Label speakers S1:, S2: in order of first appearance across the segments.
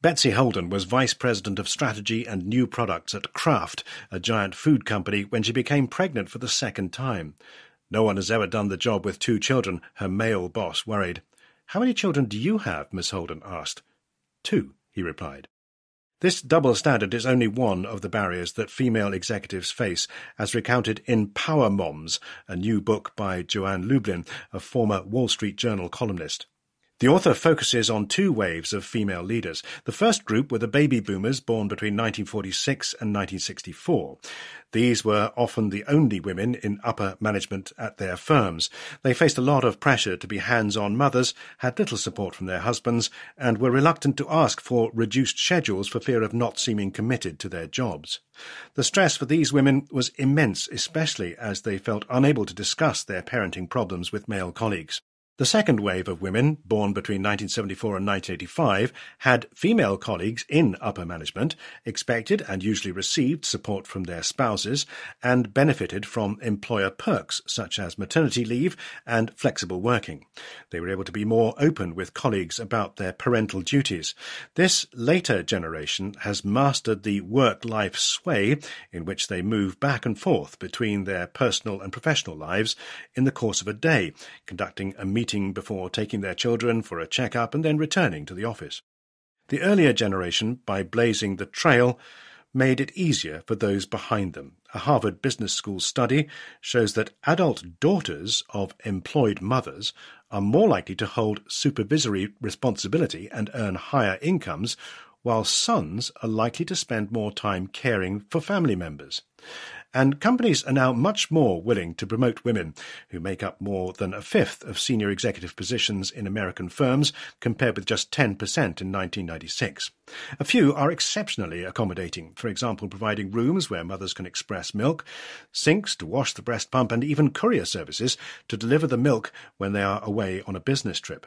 S1: Betsy Holden was Vice President of Strategy and New Products at Kraft, a giant food company, when she became pregnant for the second time. No one has ever done the job with two children, her male boss worried. How many children do you have? Miss Holden asked. Two, he replied. This double standard is only one of the barriers that female executives face, as recounted in Power Moms, a new book by Joann Lublin, a former Wall Street Journal columnist. The author focuses on two waves of female leaders. The first group were the baby boomers born between 1946 and 1964. These were often the only women in upper management at their firms. They faced a lot of pressure to be hands-on mothers, had little support from their husbands, and were reluctant to ask for reduced schedules for fear of not seeming committed to their jobs. The stress for these women was immense, especially as they felt unable to discuss their parenting problems with male colleagues. The second wave of women, born between 1974 and 1985, had female colleagues in upper management, expected and usually received support from their spouses, and benefited from employer perks such as maternity leave and flexible working. They were able to be more open with colleagues about their parental duties. This later generation has mastered the work-life sway in which they move back and forth between their personal and professional lives in the course of a day, conducting a meeting meeting before taking their children for a check-up and then returning to the office. The earlier generation, by blazing the trail, made it easier for those behind them. A Harvard Business School study shows that adult daughters of employed mothers are more likely to hold supervisory responsibility and earn higher incomes, while sons are likely to spend more time caring for family members. And companies are now much more willing to promote women, who make up more than a fifth of senior executive positions in American firms, compared with just 10% in 1996. A few are exceptionally accommodating, for example, providing rooms where mothers can express milk, sinks to wash the breast pump, and even courier services to deliver the milk when they are away on a business trip.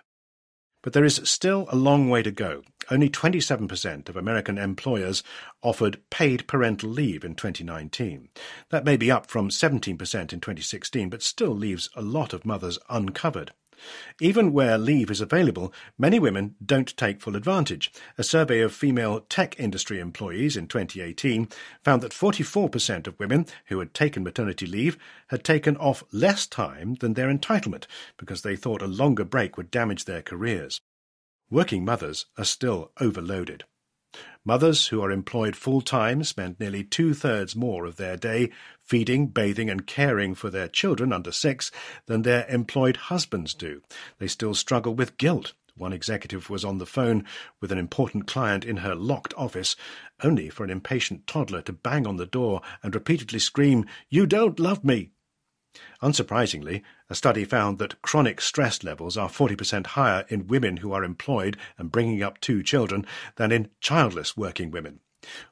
S1: But there is still a long way to go. Only 27% of American employers offered paid parental leave in 2019. That may be up from 17% in 2016, but still leaves a lot of mothers uncovered. Even where leave is available, many women don't take full advantage. A survey of female tech industry employees in 2018 found that 44% of women who had taken maternity leave had taken off less time than their entitlement because they thought a longer break would damage their careers. Working mothers are still overloaded. Mothers who are employed full time spend nearly two thirds more of their day feeding, bathing, and caring for their children under six than their employed husbands do. They still struggle with guilt. One executive was on the phone with an important client in her locked office, only for an impatient toddler to bang on the door and repeatedly scream, You don't love me! Unsurprisingly, a study found that chronic stress levels are 40% higher in women who are employed and bringing up two children than in childless working women.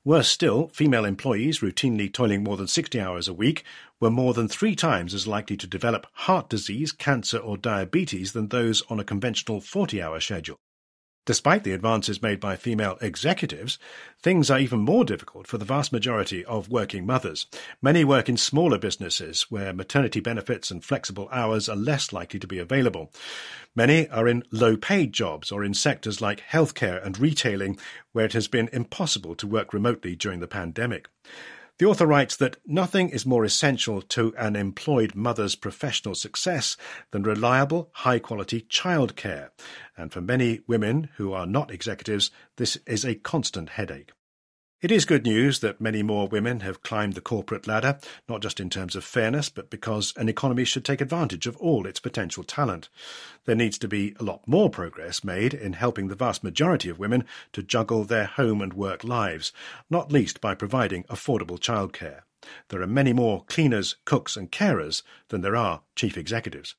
S1: Worse still, female employees routinely toiling more than 60 hours a week were more than three times as likely to develop heart disease, cancer, or diabetes than those on a conventional 40 hour schedule. Despite the advances made by female executives, things are even more difficult for the vast majority of working mothers. Many work in smaller businesses where maternity benefits and flexible hours are less likely to be available. Many are in low paid jobs or in sectors like healthcare and retailing where it has been impossible to work remotely during the pandemic. The author writes that nothing is more essential to an employed mother's professional success than reliable, high quality childcare. And for many women who are not executives, this is a constant headache. It is good news that many more women have climbed the corporate ladder, not just in terms of fairness, but because an economy should take advantage of all its potential talent. There needs to be a lot more progress made in helping the vast majority of women to juggle their home and work lives, not least by providing affordable childcare. There are many more cleaners, cooks, and carers than there are chief executives.